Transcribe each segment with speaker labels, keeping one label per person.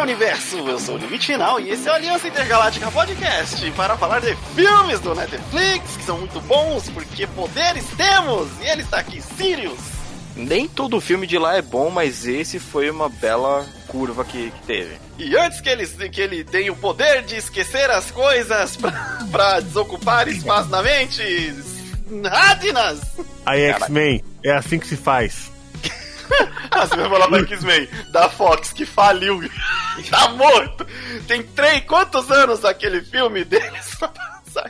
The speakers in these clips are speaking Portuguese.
Speaker 1: Olá, universo! Eu sou o Limite Final e esse é o Aliança Intergaláctica Podcast para falar de filmes do Netflix que são muito bons porque poderes temos! E ele está aqui, Sirius!
Speaker 2: Nem todo filme de lá é bom, mas esse foi uma bela curva que, que teve.
Speaker 1: E antes que ele, que ele tenha o poder de esquecer as coisas pra desocupar espaço na mente, Radinas!
Speaker 3: Aí, X-Men, é assim que se faz.
Speaker 1: Ah, você vai falar pra X-Men da Fox que faliu. tá morto. Tem três. Quantos anos aquele filme deles?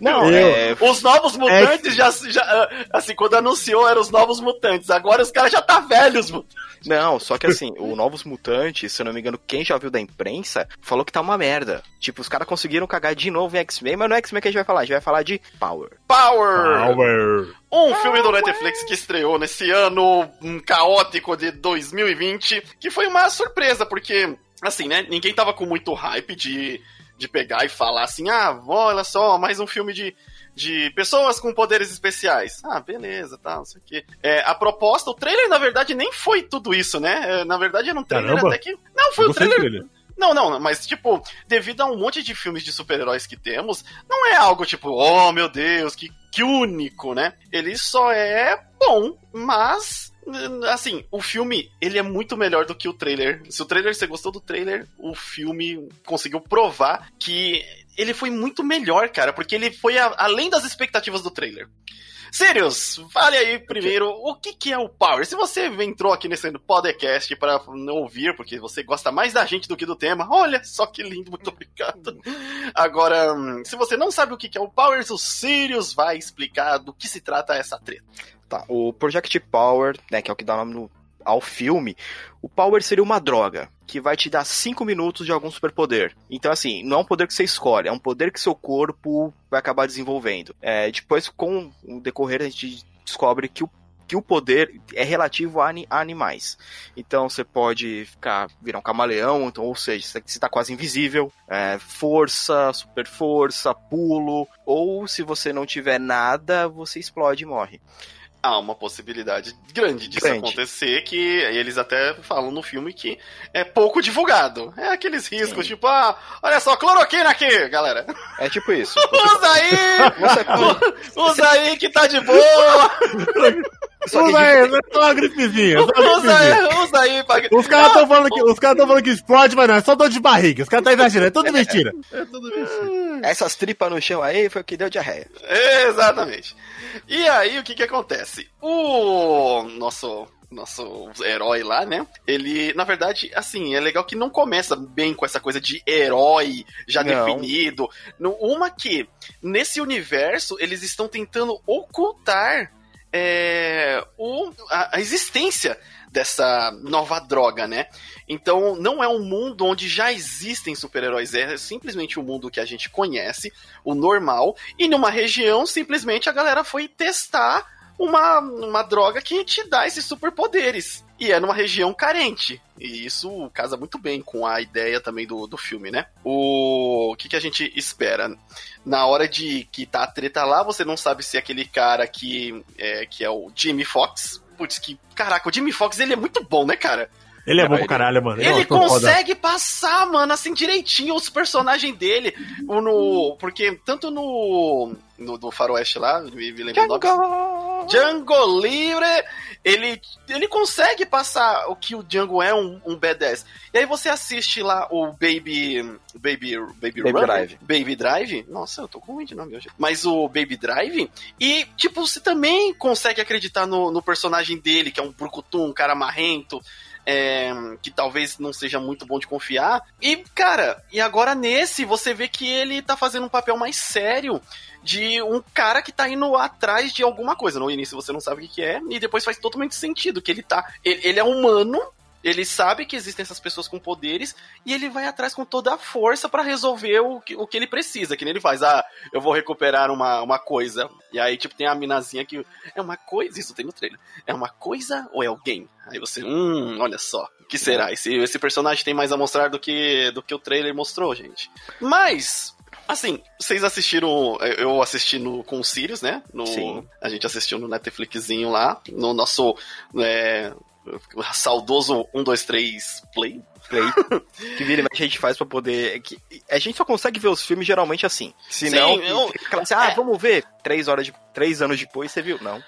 Speaker 3: Não,
Speaker 1: é... Os novos mutantes é... já, já. Assim, quando anunciou eram os novos mutantes. Agora os caras já tá velhos, mano.
Speaker 2: Não, só que assim, o Novos Mutantes, se eu não me engano, quem já viu da imprensa, falou que tá uma merda. Tipo, os caras conseguiram cagar de novo em X-Men, mas não é X-Men que a gente vai falar, a gente vai falar de Power.
Speaker 1: Power! Power! Um filme do Netflix que estreou nesse ano um caótico de 2020, que foi uma surpresa, porque, assim, né, ninguém tava com muito hype de, de pegar e falar assim, ah, olha só, mais um filme de de pessoas com poderes especiais. Ah, beleza, tá, não sei o quê. É, a proposta, o trailer, na verdade, nem foi tudo isso, né? É, na verdade, era um trailer
Speaker 3: Caramba.
Speaker 1: até que. Não, foi o trailer. trailer. Não, não, mas tipo, devido a um monte de filmes de super-heróis que temos, não é algo tipo, oh meu Deus, que, que único, né? Ele só é bom, mas assim, o filme, ele é muito melhor do que o trailer. Se o trailer você gostou do trailer, o filme conseguiu provar que ele foi muito melhor, cara, porque ele foi a, além das expectativas do trailer. Sirius, fale aí primeiro o que, que é o Power. Se você entrou aqui nesse podcast para ouvir, porque você gosta mais da gente do que do tema, olha só que lindo, muito obrigado. Agora, se você não sabe o que, que é o Power, o Sirius vai explicar do que se trata essa treta.
Speaker 2: Tá, o Project Power, né, que é o que dá nome no ao filme, o Power seria uma droga que vai te dar 5 minutos de algum superpoder. Então, assim, não é um poder que você escolhe, é um poder que seu corpo vai acabar desenvolvendo. É, depois, com o decorrer, a gente descobre que o que o poder é relativo a, animais. Então você pode ficar virar um camaleão, então, ou seja, você está quase invisível, é, força, super força, pulo, ou se você não tiver nada, você explode e morre
Speaker 1: há uma possibilidade grande disso grande. acontecer, que eles até falam no filme que é pouco divulgado. É aqueles riscos, Sim. tipo, ah, olha só, cloroquina aqui, galera.
Speaker 2: É tipo isso.
Speaker 1: usa aí! usa aí que tá de boa!
Speaker 3: usa aí, é só uma gripezinha. Só uma
Speaker 1: usa aí, usa aí. Pra...
Speaker 3: Os caras estão falando, que, os cara falando que explode, mas não, é só dor de barriga. Os caras estão exagerando, é tudo mentira. É, é tudo
Speaker 2: mentira. Essas tripas no chão aí foi o que deu diarreia.
Speaker 1: Exatamente. E aí, o que que acontece? O nosso nosso herói lá, né? Ele, na verdade, assim, é legal que não começa bem com essa coisa de herói já não. definido. Uma que, nesse universo, eles estão tentando ocultar é, o, a, a existência dessa nova droga, né? Então, não é um mundo onde já existem super-heróis, é simplesmente o um mundo que a gente conhece, o normal, e numa região, simplesmente a galera foi testar uma, uma droga que te dá esses superpoderes. E é numa região carente. E isso casa muito bem com a ideia também do, do filme, né? O, o que, que a gente espera? Na hora de que tá a treta lá, você não sabe se é aquele cara que é, que é o Jimmy Fox. Putz, que. Caraca, o Jimmy Fox ele é muito bom, né, cara?
Speaker 3: Ele é bom pra caralho, mano.
Speaker 1: Ele, ele consegue foda. passar, mano, assim, direitinho os personagens dele. No, porque tanto no. No do Faroeste lá, me, me lembro Django. Django Livre, ele, ele consegue passar o que o Django é um, um B10. E aí você assiste lá o Baby. Baby. Baby, Baby
Speaker 2: Drive.
Speaker 1: Baby Drive. Nossa, eu tô com ruim de nome hoje. Mas o Baby Drive. E, tipo, você também consegue acreditar no, no personagem dele, que é um brucutum, um cara marrento é, que talvez não seja muito bom de confiar. E, cara, e agora nesse você vê que ele tá fazendo um papel mais sério de um cara que tá indo atrás de alguma coisa. No início você não sabe o que, que é, e depois faz totalmente sentido que ele tá. Ele, ele é humano, ele sabe que existem essas pessoas com poderes e ele vai atrás com toda a força para resolver o que, o que ele precisa. Que nem ele faz, ah, eu vou recuperar uma, uma coisa. E aí, tipo, tem a minazinha que. É uma coisa, isso tem no trailer. É uma coisa ou é alguém? Aí você, hum, olha só. O que será? Esse, esse personagem tem mais a mostrar do que, do que o trailer mostrou, gente. Mas, Assim, vocês assistiram. Eu assisti no, com o Sirius, né? No,
Speaker 2: Sim.
Speaker 1: A gente assistiu no Netflixzinho lá. No nosso. É, saudoso 1, 2, 3 play.
Speaker 2: Play. que vira e mexe a gente faz pra poder. Que, a gente só consegue ver os filmes geralmente assim. Se não, assim, ah,
Speaker 1: é.
Speaker 2: vamos ver. Três horas de. Três anos depois, você viu? Não.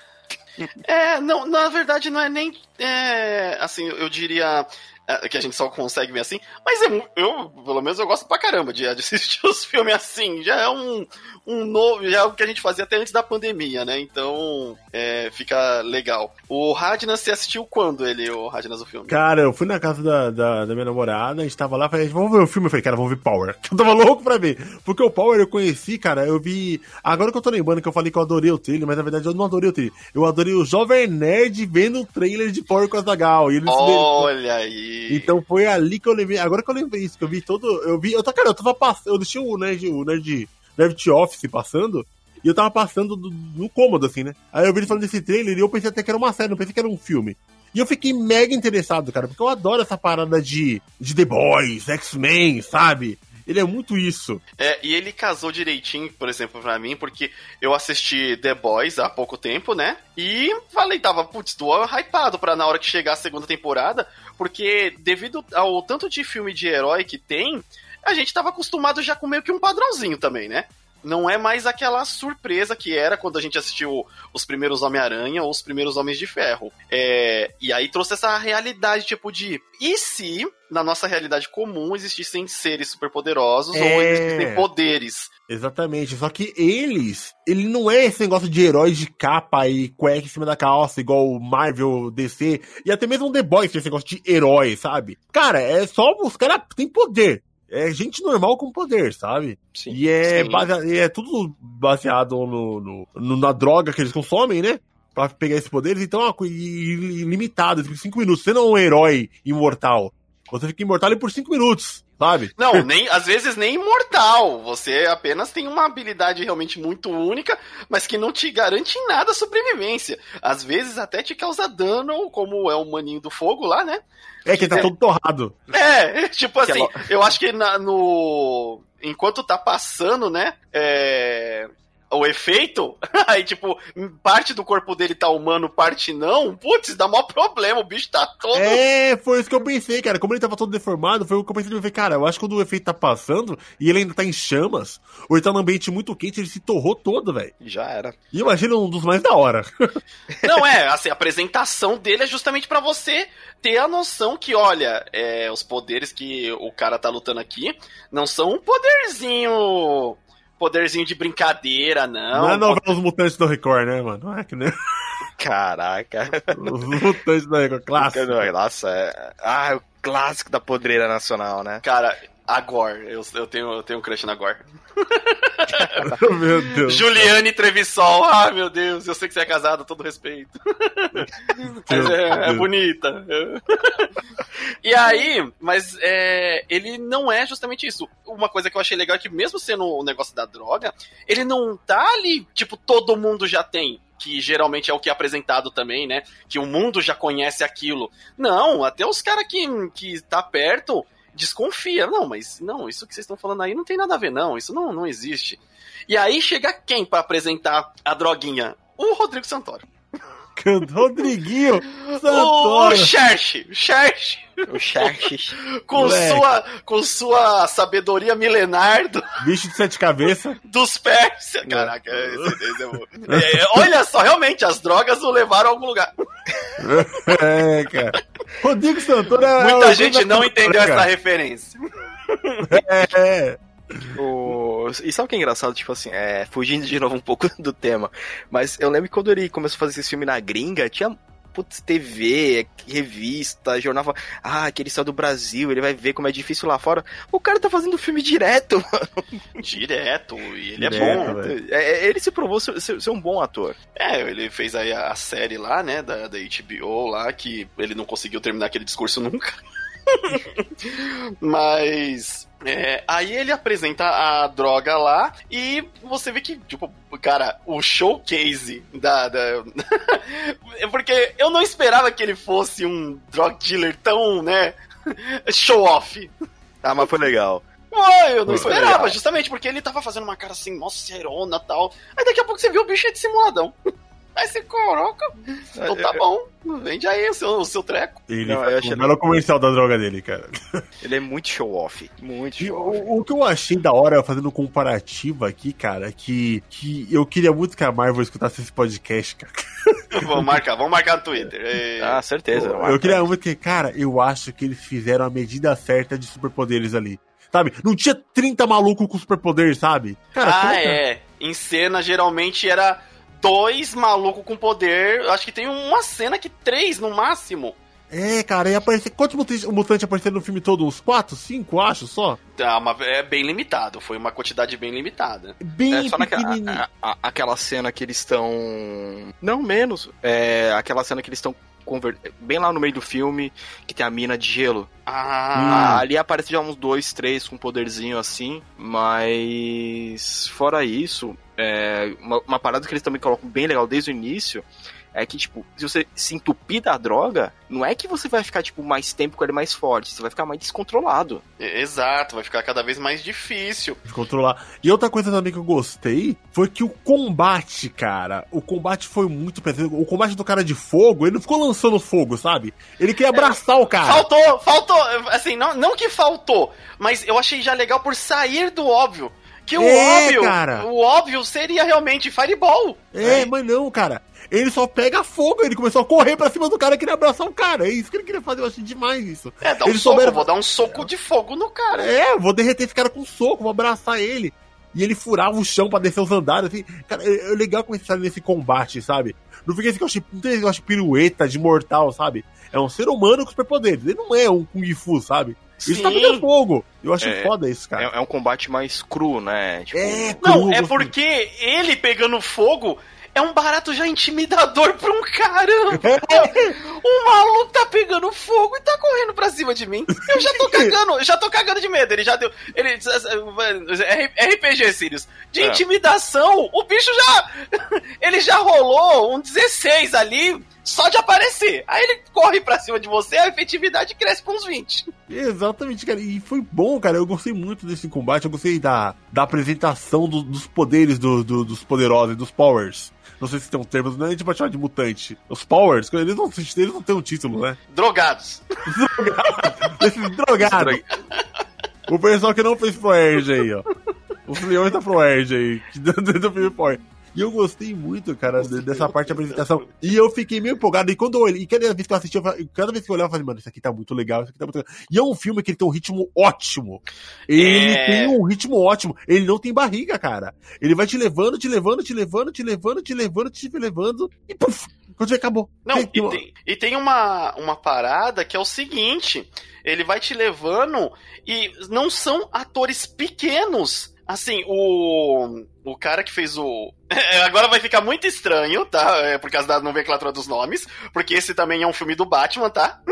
Speaker 1: É, não, na verdade não é nem. É, assim, eu diria. É, Que a gente só consegue ver assim, mas é, mu- eu, pelo menos, eu gosto pra caramba de, de assistir os filmes assim. Já é um, um novo. Já é o que a gente fazia até antes da pandemia, né? Então, é, fica legal. O Radnas, você assistiu quando ele, o Radnas, o filme?
Speaker 3: Cara, eu fui na casa da, da, da minha namorada, a gente tava lá, falei, vamos ver o filme. Eu falei, cara, vamos ver Power. Eu tava louco pra ver. Porque o Power eu conheci, cara, eu vi. Agora que eu tô lembrando que eu falei que eu adorei o trailer, mas na verdade eu não adorei o trailer. Eu adorei o Jovem Nerd vendo o trailer de Power com a Zagal. E ele
Speaker 1: Olha aí.
Speaker 3: Então foi ali que eu lembrei. Agora que eu lembrei isso, que eu vi todo. Eu vi. Eu, cara, eu tava passando. Eu deixei o Nerd, o Nerd, Nerd Office passando. E eu tava passando do- no cômodo, assim, né? Aí eu vi ele falando desse trailer e eu pensei até que era uma série, não pensei que era um filme. E eu fiquei mega interessado, cara, porque eu adoro essa parada de, de The Boys, X-Men, sabe? Ele é muito isso.
Speaker 1: É, e ele casou direitinho, por exemplo, pra mim, porque eu assisti The Boys há pouco tempo, né? E falei, tava, putz, tô hypado pra na hora que chegar a segunda temporada, porque devido ao tanto de filme de herói que tem, a gente tava acostumado já com meio que um padrãozinho também, né? Não é mais aquela surpresa que era quando a gente assistiu os primeiros Homem-Aranha ou os primeiros Homens de Ferro. É, e aí trouxe essa realidade, tipo, de. E se, na nossa realidade comum, existissem seres superpoderosos ou
Speaker 3: É.
Speaker 1: existissem poderes?
Speaker 3: Exatamente. Só que eles. Ele não é esse negócio de herói de capa e cueca em cima da calça, igual o Marvel, DC. E até mesmo o The Boys tem esse negócio de herói, sabe? Cara, é só. Os caras têm poder. É gente normal com poder, sabe?
Speaker 2: Sim.
Speaker 3: E é,
Speaker 1: Sim.
Speaker 3: e é tudo baseado no, no- no- na droga que eles consomem, né? Pra pegar esses poderes. Então, é uma coisa i- limitado. Tipo, cinco minutos. Você não é um herói imortal. Você fica imortal ali por cinco minutos, sabe?
Speaker 1: Não, nem, às vezes nem imortal. Você apenas tem uma habilidade realmente muito única, mas que não te garante em nada a sobrevivência. Às vezes até te causa dano, como é o maninho do fogo lá, né?
Speaker 3: É que ele tá
Speaker 1: É.
Speaker 3: todo torrado.
Speaker 1: É, tipo
Speaker 2: é
Speaker 1: assim, eu acho que na- no. Enquanto tá passando, né? É. O efeito, aí, tipo, parte do corpo dele tá humano, parte não. Putz, dá maior problema, o bicho tá todo.
Speaker 3: É, foi isso que eu pensei, cara. Como ele tava todo deformado, foi o que eu pensei. Eu falei, cara, eu acho que quando o efeito tá passando e ele ainda tá em chamas, ou ele tá num ambiente muito quente, ele se torrou todo, velho.
Speaker 2: Já era.
Speaker 3: E eu imagino um dos mais da hora.
Speaker 1: Não, é, assim, a apresentação dele é justamente pra você ter a noção que, olha, é, os poderes que o cara tá lutando aqui não são um poderzinho. Poderzinho de brincadeira, não.
Speaker 3: Não é novela Os Mutantes do Record, né, mano? Não é que nem
Speaker 2: Caraca.
Speaker 3: os Mutantes do Record, clássico.
Speaker 2: Nossa, é... Ah, é o clássico da podreira nacional, né?
Speaker 1: Cara, a Gore, eu, eu, tenho, eu tenho um crush na Gore.
Speaker 3: Meu Deus.
Speaker 1: Juliane Trevisol, ah, meu Deus, eu sei que você é casado, todo respeito. Mas é, é bonita. E aí, mas é, ele não é justamente isso. Uma coisa que eu achei legal é que, mesmo sendo o negócio da droga, ele não tá ali, tipo, todo mundo já tem. Que geralmente é o que é apresentado também, né? Que o mundo já conhece aquilo. Não, até os caras que, que tá perto desconfia. Não, mas não, isso que vocês estão falando aí não tem nada a ver, não. Isso não, não existe. E aí chega quem pra apresentar a droguinha? O Rodrigo Santoro.
Speaker 3: Rodriguinho
Speaker 1: O, o
Speaker 3: Santoro.
Speaker 1: Cherche, o Cherche,
Speaker 2: O Xerxes.
Speaker 1: com
Speaker 3: Moleque.
Speaker 1: sua, com sua sabedoria milenar do-
Speaker 3: Bicho de sete cabeças.
Speaker 1: dos Pérsia. Caraca, esse, esse é bom. É, olha só, realmente, as drogas o levaram a algum lugar.
Speaker 3: É, cara. Rodrigo Santoro é.
Speaker 1: Muita
Speaker 3: é
Speaker 1: gente não entendeu essa
Speaker 3: cara.
Speaker 1: referência.
Speaker 3: É.
Speaker 2: O... E sabe o que é engraçado? Tipo assim, é, fugindo de novo um pouco do tema. Mas eu lembro que quando ele começou a fazer esse filme na gringa, tinha putz, TV, revista, jornal. Ah, que ele saiu do Brasil, ele vai ver como é difícil lá fora. O cara tá fazendo filme direto.
Speaker 1: Direto, e ele é
Speaker 3: Direto,
Speaker 1: bom.
Speaker 3: velho.
Speaker 2: É, é, ele se provou ser, ser- ser um bom ator.
Speaker 1: É, ele fez aí a, a série lá, né, da, da HBO lá, que ele não conseguiu terminar aquele discurso nunca. Mas. é, aí ele apresenta a droga lá e você vê que, tipo, cara, o showcase da. da... Porque eu não esperava que ele fosse um drug dealer tão, né? Show off.
Speaker 2: Ah, mas foi legal.
Speaker 1: Eu não
Speaker 2: Foi
Speaker 1: esperava,
Speaker 2: legal.
Speaker 1: justamente porque ele tava fazendo uma cara assim, mó serona e tal. Aí daqui a pouco você viu o bicho é dissimuladão. Vai ser coroca? Então tá bom, vende aí o seu, o seu treco.
Speaker 3: Ele
Speaker 2: Não,
Speaker 3: faz
Speaker 2: eu achei-
Speaker 3: belo comercial da droga dele, cara.
Speaker 2: Ele é muito show-off. Muito show-off.
Speaker 3: o, o que eu achei da hora, fazendo um comparativo aqui, cara, que, que eu queria muito que a Marvel escutasse esse podcast, cara.
Speaker 1: vamos marcar, vamos marcar no Twitter. É,
Speaker 2: Ah, certeza.
Speaker 3: Eu queria muito que, cara, eu acho que eles fizeram a medida certa de superpoderes ali. Sabe? Não tinha 30 malucos com superpoderes, sabe? Cara,
Speaker 1: ah, é. Em cena, geralmente era dois malucos com poder. Acho que tem uma cena que três no máximo.
Speaker 3: É, cara, ia aparecer. Quantos mutantes, mutantes apareceram no filme todo? Uns 4, 5, acho só?
Speaker 1: Tá, uma- é bem limitado. Foi uma quantidade bem limitada.
Speaker 3: Bem
Speaker 2: É só naquela a- a- aquela cena que eles estão. Não menos. É aquela cena que eles estão. conver- Bem lá no meio do filme, que tem a mina de gelo.
Speaker 1: Ah,
Speaker 2: Ah, ali aparece já uns dois, três com poderzinho assim, mas fora isso, é, uma, uma parada que eles também colocam bem legal desde o início é que, tipo, se você se entupir da droga, não é que você vai ficar, tipo, mais tempo com ele mais forte, você vai ficar mais descontrolado.
Speaker 1: é- exato. Vai ficar cada vez mais difícil.
Speaker 3: de controlar. E outra coisa também que eu gostei foi que o combate, cara, o combate foi muito pesado. O combate do cara de fogo, ele não ficou lançando fogo, sabe? Ele queria abraçar o cara.
Speaker 1: Faltou, faltou. Assim, não, não que faltou, mas eu achei já legal por sair do óbvio. Que o
Speaker 3: É,
Speaker 1: óbvio,
Speaker 3: cara.
Speaker 1: o óbvio seria realmente Fireball.
Speaker 3: É, mas não, cara. Ele só pega fogo, ele começou a correr pra cima do cara e queria abraçar o cara. É isso que ele queria fazer, eu achei demais isso.
Speaker 1: É, dá um
Speaker 3: Eles
Speaker 1: soco,
Speaker 3: souberam-
Speaker 1: vou dar um soco de fogo no cara.
Speaker 3: É, vou derreter esse cara com soco, vou abraçar ele. E ele furava o chão pra descer os andares, assim. Cara, é, é legal fazem nesse combate, sabe? Não fica esse que eu achei, não tem esse pirueta de mortal, sabe? É um ser humano com superpoderes. Ele não é um Kung Fu, sabe? Ele tá
Speaker 1: Sim.
Speaker 3: pegando fogo. Eu acho
Speaker 2: É,
Speaker 3: foda isso,
Speaker 2: É,
Speaker 3: cara.
Speaker 2: é um combate mais cru, né? Tipo,
Speaker 3: É,
Speaker 1: Não,
Speaker 3: cru,
Speaker 1: é
Speaker 3: gostei.
Speaker 1: porque ele pegando fogo é um barato já intimidador pra um caramba. o maluco tá pegando fogo e tá correndo pra cima de mim. Eu já tô cagando, já tô cagando de medo. Ele já deu. Ele, RPG, Sirius. De
Speaker 2: É.
Speaker 1: intimidação, o bicho já. Ele já rolou um 16 ali. Só de aparecer. Aí ele corre pra cima de você, a efetividade cresce pra uns 20.
Speaker 3: Exatamente, cara. E foi bom, cara. Eu gostei muito desse combate. Eu gostei da, da apresentação do- dos poderes do- do- dos poderosos, dos powers. Não sei se tem um termo, não a gente pode chamar de mutante. Os powers, eles não, eles não têm um título, né?
Speaker 1: Drogados.
Speaker 3: Esses drogados. O pessoal que não fez Proerd aí, ó. Os leões da Proerd aí, que dentro do filme Power. E eu gostei muito, cara, de- dessa parte da apresentação. E eu fiquei meio empolgado. E quando eu olhei, e cada vez que eu assisti, eu falei- cada vez que eu olhava, eu falei, mano, isso aqui tá muito legal, isso aqui tá muito legal. E é um filme que ele tem um ritmo ótimo. Ele
Speaker 1: É.
Speaker 3: tem um ritmo ótimo. Ele não tem barriga, cara. Ele vai te levando, te levando, te levando, te levando, te levando, te levando. E puf! Quando já acabou.
Speaker 1: Não,
Speaker 3: Tem-
Speaker 1: e tem, e tem uma, uma parada que é o seguinte: ele vai te levando e não são atores pequenos. Assim, o. O cara que fez o. Agora vai ficar muito estranho, tá? É por causa da nomenclatura dos nomes. Porque esse também é um filme do Batman, tá?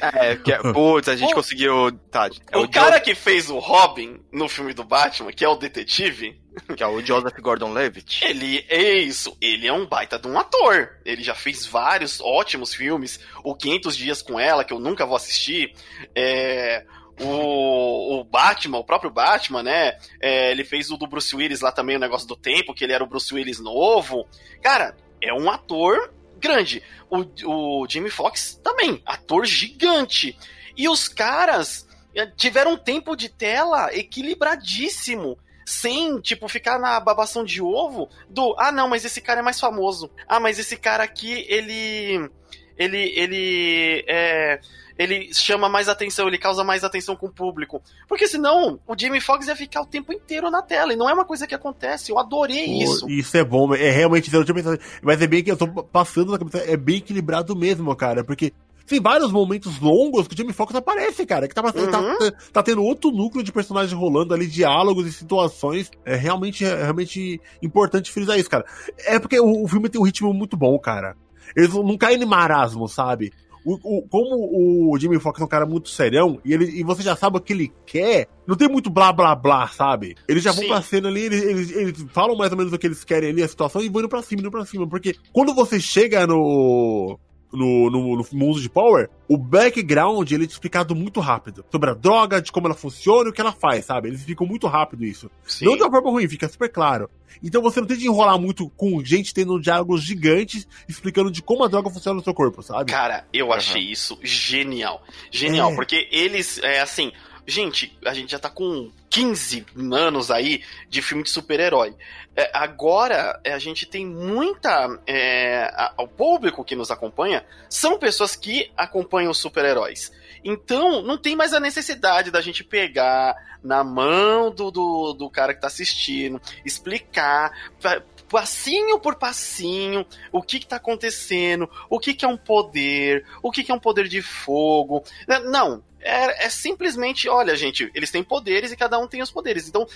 Speaker 2: É, que é, putz, a gente
Speaker 1: O-
Speaker 2: conseguiu. Tá, é
Speaker 1: o
Speaker 2: o,
Speaker 1: cara que fez o Robin no filme do Batman, que é o detetive,
Speaker 2: que é o Joseph Gordon-Levitt.
Speaker 1: Ele é isso, ele é um baita de um ator. Ele já fez vários ótimos filmes. O 500 Dias com Ela, que eu nunca vou assistir. É, o, o Batman, o próprio Batman, né? É, ele fez o do Bruce Willis lá também, o negócio do tempo, que ele era o Bruce Willis novo. Cara, é um ator grande. O, o Jimmy Fox também, ator gigante. E os caras eh, tiveram um tempo de tela equilibradíssimo sem, tipo, ficar na babação de ovo do, ah, não, mas esse cara é mais famoso. Ah, mas esse cara aqui, ele. Ele. Ele. É. Ele chama mais atenção, ele causa mais atenção com o público. Porque senão o Jamie Foxx ia ficar o tempo inteiro na tela. E não é uma coisa que acontece. Eu adorei
Speaker 3: Pô,
Speaker 1: isso.
Speaker 3: Isso é bom, é realmente, eu não tinha pensado, mas é bem que eu tô passando na cabeça, é bem equilibrado mesmo, cara, porque tem vários momentos longos que o Jamie Foxx aparece, cara, que tá, passando,
Speaker 1: Uhum.
Speaker 3: tá, tá tendo outro núcleo de personagens rolando ali, diálogos e situações, é realmente, é realmente importante frisar isso, cara. É porque o, o filme tem um ritmo muito bom, cara. Eles não caem em marasmo, sabe? O, o- como o Jimmy Fox é um cara muito serião e, ele, e você já sabe o que ele quer, não tem muito blá blá blá, sabe? Eles já vão
Speaker 1: Sim.
Speaker 3: pra cena ali, eles, eles, eles falam mais ou menos o que eles querem ali, a situação, e vão indo pra cima, indo pra cima. Porque quando você chega no. No, no, no mundo de Power, o background ele é explicado muito rápido. Sobre a droga, de como ela funciona e o que ela faz, sabe? Eles ficam muito rápido isso.
Speaker 1: Sim.
Speaker 3: Não de uma forma ruim, fica super claro. Então você não tem de enrolar muito com gente tendo diálogos gigantes explicando de como a droga funciona no seu corpo, sabe?
Speaker 1: Cara, eu achei isso genial. Genial,
Speaker 3: É.
Speaker 1: porque eles, é assim, gente, a gente já tá com 15 anos aí de filme de super-herói. É, agora, é, a gente tem muita. é, a- o público que nos acompanha são pessoas que acompanham os super-heróis. Então, não tem mais a necessidade da gente pegar na mão do, do, do cara que tá assistindo, explicar pa- passinho por passinho o que que tá acontecendo, o que que é um poder, o que que é um poder de fogo. É, Não, é, é simplesmente, olha, gente, eles têm poderes e cada um tem os poderes. Então,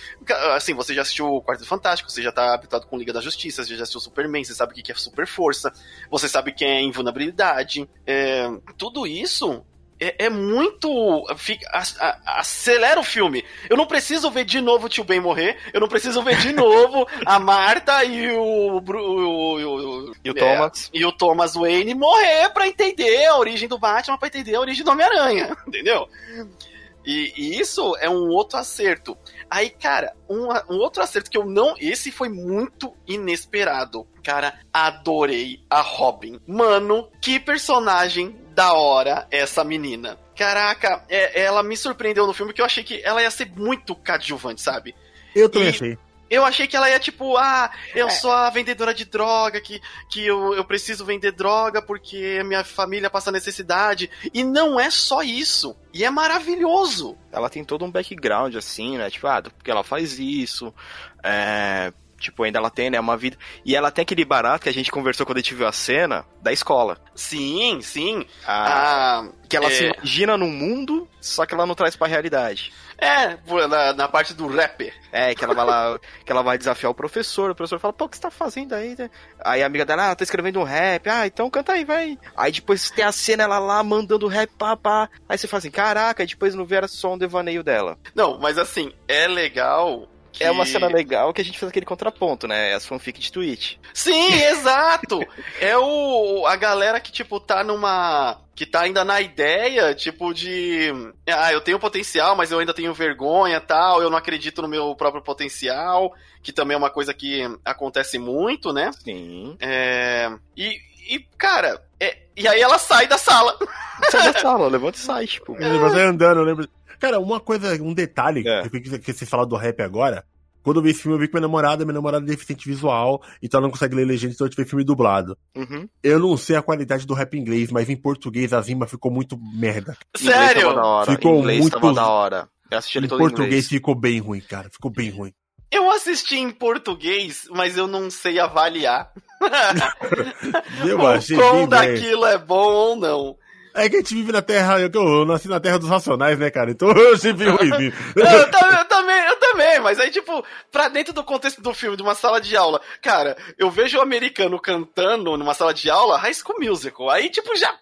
Speaker 1: assim, você já assistiu o Quarto Fantástico, você já tá habituado com Liga da Justiça, você já assistiu Superman, você sabe o que é super força, você sabe o que é invulnerabilidade. É, tudo isso é, é muito. fica- a- a- acelera o filme. Eu não preciso ver de novo o tio Ben morrer. Eu não preciso ver de novo a Marta e o. O- o- o-
Speaker 2: E o
Speaker 1: é,
Speaker 2: Thomas?
Speaker 1: e o Thomas Wayne morrer pra entender a origem do Batman, pra entender a origem do Homem-Aranha. Entendeu? E, e isso é um outro acerto. Aí, cara, um, um outro acerto que eu não. Esse foi muito inesperado. Cara, adorei a Robin. Mano, que personagem da hora essa menina. Caraca, é- ela me surpreendeu no filme que eu achei que ela ia ser muito coadjuvante, sabe?
Speaker 3: Eu também
Speaker 1: E-
Speaker 3: achei.
Speaker 1: Eu achei que ela ia tipo, ah,
Speaker 2: É.
Speaker 1: eu sou a vendedora de droga, que, que eu, eu preciso vender droga porque minha família passa necessidade. E não é só isso. E é maravilhoso.
Speaker 2: ela tem todo um background, assim, né? Tipo, ah, porque ela faz isso. É. Tipo, ainda ela tem, né, uma vida. E ela tem aquele barato que a gente conversou quando a gente viu a cena da escola.
Speaker 1: Sim, sim.
Speaker 2: A-
Speaker 1: Ah,
Speaker 2: que ela
Speaker 1: é.
Speaker 2: se imagina num mundo, só que ela não traz pra realidade.
Speaker 1: é, na, na parte do rapper.
Speaker 2: É, que ela vai lá, que ela vai desafiar o professor, o professor fala, pô, o que você tá fazendo aí? Aí a amiga dela, ah, tô escrevendo um rap, ah, então canta aí, vai. Aí depois tem a cena, ela lá mandando rap, pá, pá. Aí você fala assim, caraca, e depois não vê era só um devaneio dela.
Speaker 1: Não, mas assim, é legal. Que-
Speaker 2: É uma cena legal que a gente fez aquele contraponto, né? As fanfic de Twitch.
Speaker 1: Sim, exato! É o a galera que, tipo, tá numa. Que tá ainda na ideia, tipo, de. Ah, eu tenho potencial, mas eu ainda tenho vergonha tal, eu não acredito no meu próprio potencial, que também é uma coisa que acontece muito, né?
Speaker 2: Sim.
Speaker 1: É, E, e, cara, é- e aí ela sai da sala.
Speaker 2: Sai da sala, levanta e sai, tipo.
Speaker 3: Vai sair andando, eu lembro. Cara, uma coisa, um detalhe
Speaker 2: É.
Speaker 3: que, que, você fala do rap agora. Quando eu vi esse filme, eu vi que minha namorada, minha namorada é deficiente visual, então ela não consegue ler legenda, então eu tive filme dublado.
Speaker 2: Uhum.
Speaker 3: Eu não sei a qualidade do rap em inglês, mas em português a rima ficou muito merda.
Speaker 1: Sério?
Speaker 2: da hora.
Speaker 3: Ficou
Speaker 2: inglês
Speaker 3: muito-
Speaker 2: tava da hora. Eu assisti ele
Speaker 3: Em
Speaker 2: todo em
Speaker 3: português
Speaker 2: inglês.
Speaker 3: ficou bem ruim, cara. Ficou bem ruim.
Speaker 1: Eu assisti em português, mas eu não sei avaliar
Speaker 3: Eu
Speaker 1: o
Speaker 3: achei merda.
Speaker 1: daquilo é bom ou não.
Speaker 3: É que a gente vive na terra, eu, eu nasci na terra dos racionais, né, cara? Então eu bem ruim.
Speaker 1: Eu, eu também, eu também, eu também, mas aí, tipo, pra dentro do contexto do filme, de uma sala de aula, cara, eu vejo o americano cantando numa sala de aula, High School Musical, aí, tipo, já,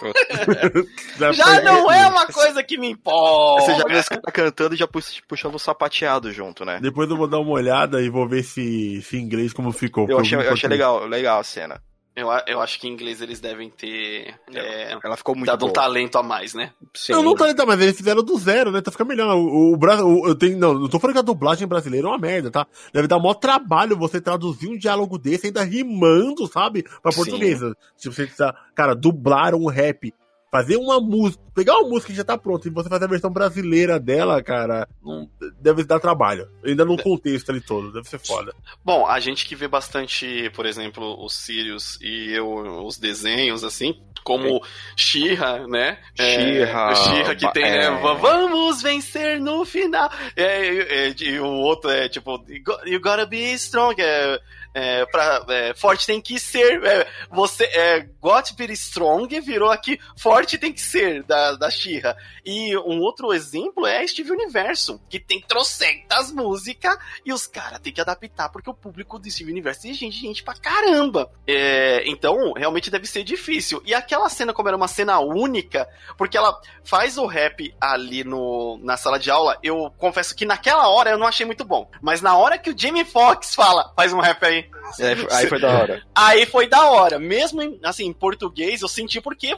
Speaker 1: já
Speaker 3: foi-
Speaker 1: não é uma coisa que me empolga.
Speaker 2: Você já viu esse cara cantando e já pux- puxando o sapateado junto, né?
Speaker 3: Depois eu vou dar uma olhada e vou ver se, se em inglês como ficou.
Speaker 2: Eu achei, eu achei legal, legal a cena.
Speaker 1: Eu, a- eu acho que em inglês eles devem ter é,
Speaker 2: Ela ficou muito
Speaker 1: dado um
Speaker 2: boa.
Speaker 1: talento a mais, né?
Speaker 2: Sim.
Speaker 3: Eu não tô tá, mas eles fizeram do zero, né? Então fica melhor. O, o, o- eu tenho, não, não tô falando que a dublagem brasileira é uma merda, tá? Deve dar maior trabalho você traduzir um diálogo desse ainda rimando, sabe? Pra português. Tipo, você precisa, cara, dublar um rap. Fazer uma música, pegar uma música que já tá pronta e você fazer a versão brasileira dela, cara, não, deve dar trabalho. Ainda no contexto ali todo, deve ser foda.
Speaker 1: Bom, a gente que vê bastante, por exemplo, os Sirius e eu, os desenhos, assim, como She-Ra, né?
Speaker 2: She-Ra,
Speaker 1: É, que tem, né?
Speaker 2: é.
Speaker 1: "Va- Vamos vencer no final. É, é, e o outro é tipo, "You go- You gotta be strong. É, é, pra, é, forte tem que ser. É, você é got be strong, virou aqui forte tem que ser da, da She-Ra. E um outro exemplo é Steve Universo, que tem trocentas músicas e os caras têm que adaptar porque o público do Steve Universo é gente, gente pra caramba. É, então, realmente deve ser difícil. E aquela cena, como era uma cena única, porque ela faz o rap ali no, na sala de aula, eu confesso que naquela hora eu não achei muito bom. Mas na hora que o Jamie Foxx fala, faz um rap aí, Aí,
Speaker 2: Aí, aí foi da hora.
Speaker 1: aí foi da hora. Mesmo em, assim, em português, eu senti porque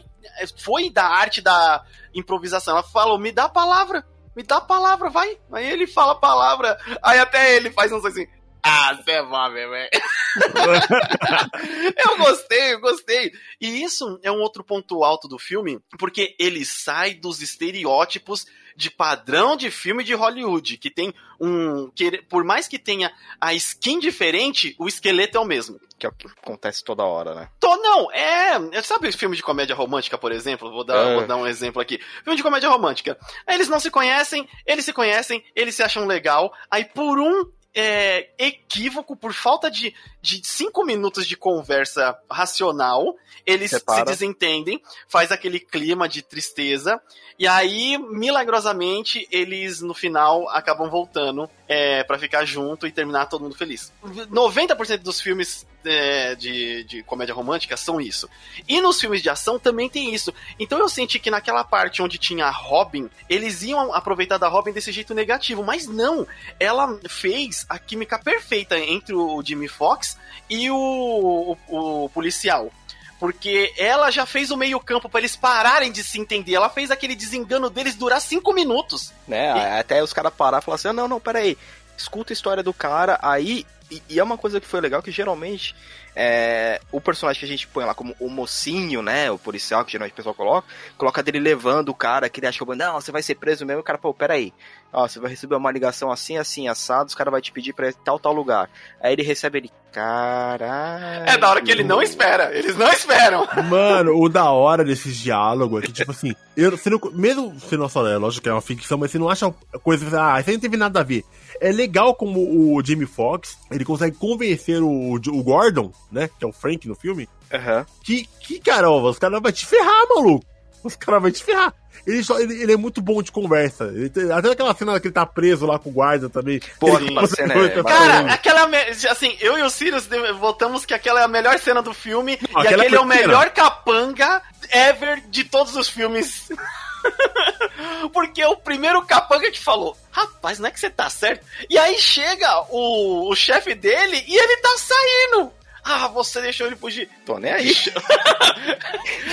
Speaker 1: foi da arte da improvisação. Ela falou, me dá a palavra. Me dá a palavra, vai. Aí ele fala a palavra. Aí até ele faz uns assim. Ah, você é bom, bebê. eu gostei, eu gostei. E isso é um outro ponto alto do filme, porque ele sai dos estereótipos de padrão de filme de Hollywood, que tem um. Que, por mais que tenha a skin diferente, o esqueleto é o mesmo.
Speaker 2: Que é o que acontece toda hora, né?
Speaker 1: Tô, não, é. Sabe filme de comédia romântica, por exemplo? Vou dar,
Speaker 2: É.
Speaker 1: vou dar um exemplo aqui. Filme de comédia romântica. Eles não se conhecem, eles se conhecem, eles se acham legal, aí por um. É, equívoco, por falta de, de cinco minutos de conversa racional, eles
Speaker 2: Separa.
Speaker 1: se desentendem, faz aquele clima de tristeza, e aí, milagrosamente, eles no final acabam voltando é, para ficar junto e terminar todo mundo feliz. 90% dos filmes é, de, de comédia romântica são isso. E nos filmes de ação também tem isso. Então eu senti que naquela parte onde tinha a Robin, eles iam aproveitar da Robin desse jeito negativo, mas não. Ela fez a química perfeita entre o Jimmy Fox e o, o, o policial. Porque ela já fez o meio-campo pra eles pararem de se entender. Ela fez aquele desengano deles durar cinco minutos.
Speaker 2: Né? Até os caras parar e falar assim: ah, não, não, peraí. Escuta a história do cara, aí. E, é uma coisa que foi legal que geralmente é, o personagem que a gente põe lá como o mocinho, né? O policial, que geralmente o pessoal coloca, coloca dele levando o cara que ele achou, não, você vai ser preso mesmo. O cara, pô, peraí. Ó, você vai receber uma ligação assim, assim, assado, os caras vai te pedir pra ir tal, tal lugar. Aí ele recebe ele, caralho.
Speaker 1: É da hora que ele não espera. Eles não esperam.
Speaker 3: Mano, o da hora desses diálogos é que, tipo assim, eu, você não, mesmo se não só é lógico que é uma ficção, mas você não acha coisa, ah, isso aí não teve nada a ver. É legal como o Jimmy Fox, ele consegue convencer o, o Gordon, né, que é o Frank no filme,
Speaker 2: Aham.
Speaker 3: que, que caramba, os caras vão te ferrar, maluco. Os caras vão te ferrar. Ele, só, ele, ele é muito bom de conversa. Ele tem- até aquela cena que ele tá preso lá com o guarda também.
Speaker 2: Pô, aquela cena é
Speaker 3: Cara,
Speaker 1: aquela. é Assim, eu e o Sirius votamos que aquela é a melhor cena do filme.
Speaker 3: Não,
Speaker 1: e
Speaker 3: aquela
Speaker 1: aquele é o melhor capanga ever de todos os filmes. Porque é o primeiro capanga que falou: Rapaz, não é que você tá certo? E aí chega o, o chefe dele e ele tá saindo. Ah, você deixou ele fugir.
Speaker 2: Tô nem aí.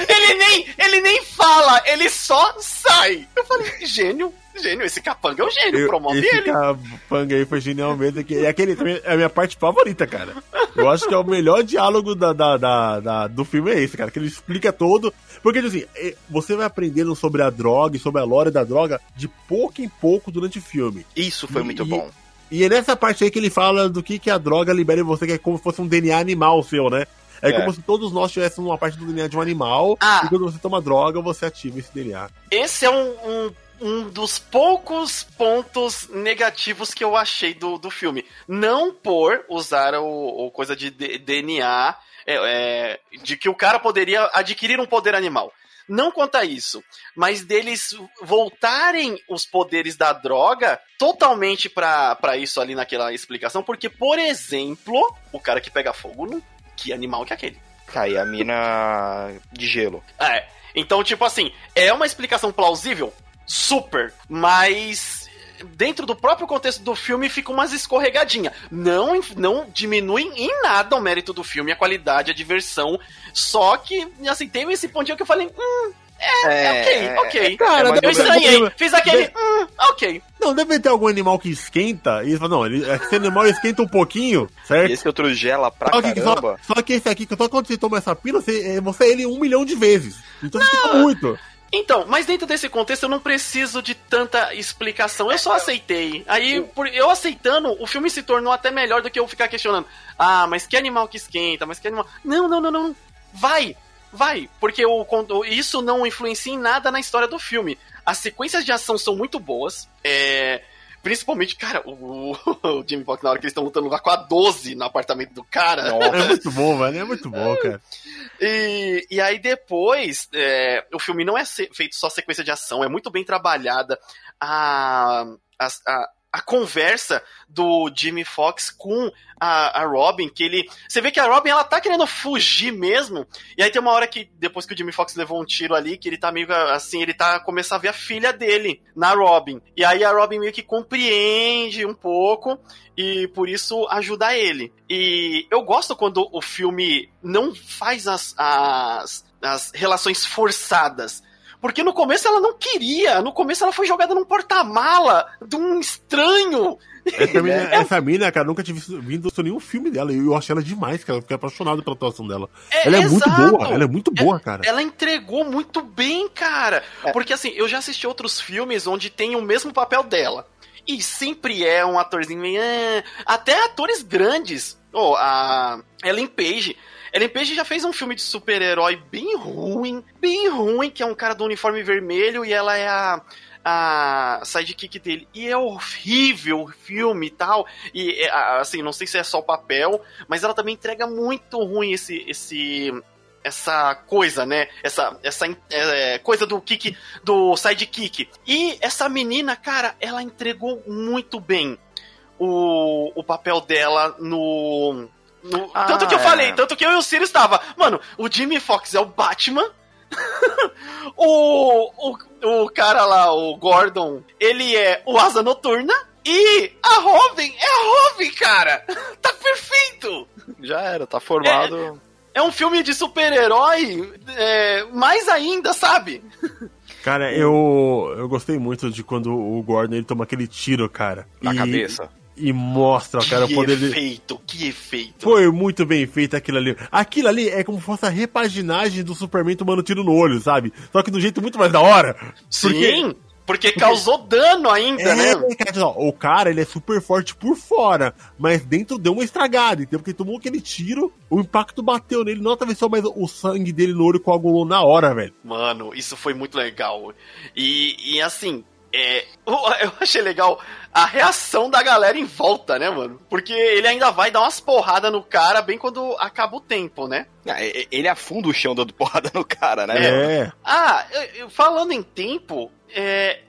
Speaker 1: Ele nem, ele nem fala, ele só sai. Eu falei, gênio, gênio, esse capanga é um gênio,
Speaker 3: Eu-
Speaker 1: promove
Speaker 3: esse
Speaker 1: ele.
Speaker 3: capanga aí foi genial mesmo. Que, e aquele também é a minha parte favorita, cara. Eu acho que é o melhor diálogo da, da, da- da- do filme é esse, cara. Que ele explica todo. Porque, assim, é, você vai aprendendo sobre a droga e sobre a lore da droga de pouco em pouco durante o filme.
Speaker 2: Isso foi muito
Speaker 3: E-
Speaker 2: bom.
Speaker 3: E é nessa parte aí que ele fala do que, que a droga libera em você, que é como se fosse um DNA animal seu, né? É,
Speaker 2: É.
Speaker 3: como se todos nós tivéssemos uma parte do DNA de um animal,
Speaker 1: Ah.
Speaker 3: e quando você toma droga, você ativa esse DNA.
Speaker 1: Esse é um, um, um dos poucos pontos negativos que eu achei do, do filme. Não por usar o, o coisa de DNA, é, é, de que o cara poderia adquirir um poder animal. Não quanto a isso, mas deles voltarem os poderes da droga totalmente pra pra isso ali naquela explicação, porque, por exemplo, o cara que pega fogo, não- que animal que é aquele?
Speaker 2: Tá aí a mina de gelo.
Speaker 1: É. Então, tipo assim, é uma explicação plausível? Super. Mas dentro do próprio contexto do filme fica umas escorregadinhas. Não, não diminui em nada o mérito do filme, a qualidade, a diversão. Só que, assim, teve esse pontinho que eu falei, hum, é, ok, ok.
Speaker 3: Cara,
Speaker 2: é mais
Speaker 1: eu
Speaker 2: ou menos-
Speaker 1: estranhei, fiz aquele, hum, ok.
Speaker 3: Não, deve ter algum animal que esquenta, e não, ele, esse animal esquenta um pouquinho,
Speaker 2: E
Speaker 3: certo?
Speaker 2: esse outro gela pra
Speaker 3: Só que,
Speaker 2: caramba.
Speaker 3: só, só que esse aqui, só quando você toma essa pílula, você, é- você é ele um milhão de vezes. Então você fica muito.
Speaker 1: Então, mas dentro desse contexto eu não preciso de tanta explicação. Eu só aceitei. Aí, por eu aceitando, o filme se tornou até melhor do que eu ficar questionando. Ah, mas que animal que esquenta? Mas que animal. Não, não, não, não. Vai! Vai! Porque o, isso não influencia em nada na história do filme. As sequências de ação são muito boas. É. Principalmente, cara, o, o Jimmy Fox, na hora que eles estão lutando lá com a 12 no apartamento do cara.
Speaker 3: É
Speaker 2: Nossa.
Speaker 3: muito bom, velho. É muito bom, cara.
Speaker 1: E, e aí depois, é, o filme não é feito só sequência de ação, é muito bem trabalhada. A, a, a, a conversa do Jimmy Fox com a, a Robin, que ele. Você vê que a Robin ela tá querendo fugir mesmo. E aí tem uma hora que, depois que o Jimmy Fox levou um tiro ali, que ele tá meio assim, ele tá começando a ver a filha dele na Robin. E aí a Robin meio que compreende um pouco e por isso ajuda ele. E eu gosto quando o filme não faz as, as, as relações forçadas. Porque no começo ela não queria. No começo ela foi jogada num porta-mala de um estranho.
Speaker 3: Essa mina, essa mina, cara, nunca tinha visto, nenhum filme dela. E eu achei ela demais, cara. Eu fiquei apaixonado pela atuação dela.
Speaker 1: É,
Speaker 3: ela é
Speaker 1: exato.
Speaker 3: muito boa, ela é muito boa, cara.
Speaker 1: Ela entregou muito bem, cara.
Speaker 2: É.
Speaker 1: Porque assim, eu já assisti outros filmes onde tem o mesmo papel dela. E sempre é um atorzinho meio. "Ah", Até atores grandes. Oh, a Ellen Page. Ellen Page já fez um filme de super-herói bem ruim, bem ruim, que é um cara do uniforme vermelho e ela é a, a sidekick dele. E é horrível o filme e tal. E é, assim, não sei se é só o papel, mas ela também entrega muito ruim esse esse essa coisa, né? Essa, essa é, coisa do kick, do sidekick. E essa menina, cara, ela entregou muito bem o, o papel dela no. No-
Speaker 2: Ah,
Speaker 1: tanto que eu
Speaker 2: é.
Speaker 1: falei, tanto que eu e o Sirius estava. Mano, o Jimmy Fox é o Batman. o, o, o cara lá, o Gordon, ele é o Asa Noturna. E a Robin é a Robin, cara! Tá perfeito!
Speaker 2: Já era, tá formado.
Speaker 1: É um filme de super-herói, é, mais ainda, sabe?
Speaker 3: Cara, eu, eu gostei muito de quando o Gordon ele toma aquele tiro, cara.
Speaker 2: Na
Speaker 3: e,
Speaker 2: cabeça.
Speaker 3: E mostra, cara,
Speaker 1: que
Speaker 3: o poder dele.
Speaker 1: efeito, que efeito.
Speaker 3: Foi muito bem feito aquilo ali. Aquilo ali é como se fosse a repaginagem do Superman tomando tiro no olho, sabe? Só que de um jeito muito mais da hora.
Speaker 1: Sim, porque, causou dano ainda,
Speaker 3: É,
Speaker 1: né?
Speaker 3: cara, ó, o cara, ele é super forte por fora, mas dentro deu uma estragada, entendeu? Porque tomou aquele tiro, o impacto bateu nele, não atravessou, mas o sangue dele no olho coagulou na hora, velho.
Speaker 1: Mano, isso foi muito legal. E, e assim, é, eu achei legal a reação da galera em volta, né, mano? Porque ele ainda vai dar umas porradas no cara bem quando acaba o tempo, né?
Speaker 2: Ah, Ele afunda o chão dando porrada no cara, né?
Speaker 3: É.
Speaker 1: Ah, falando em tempo, é,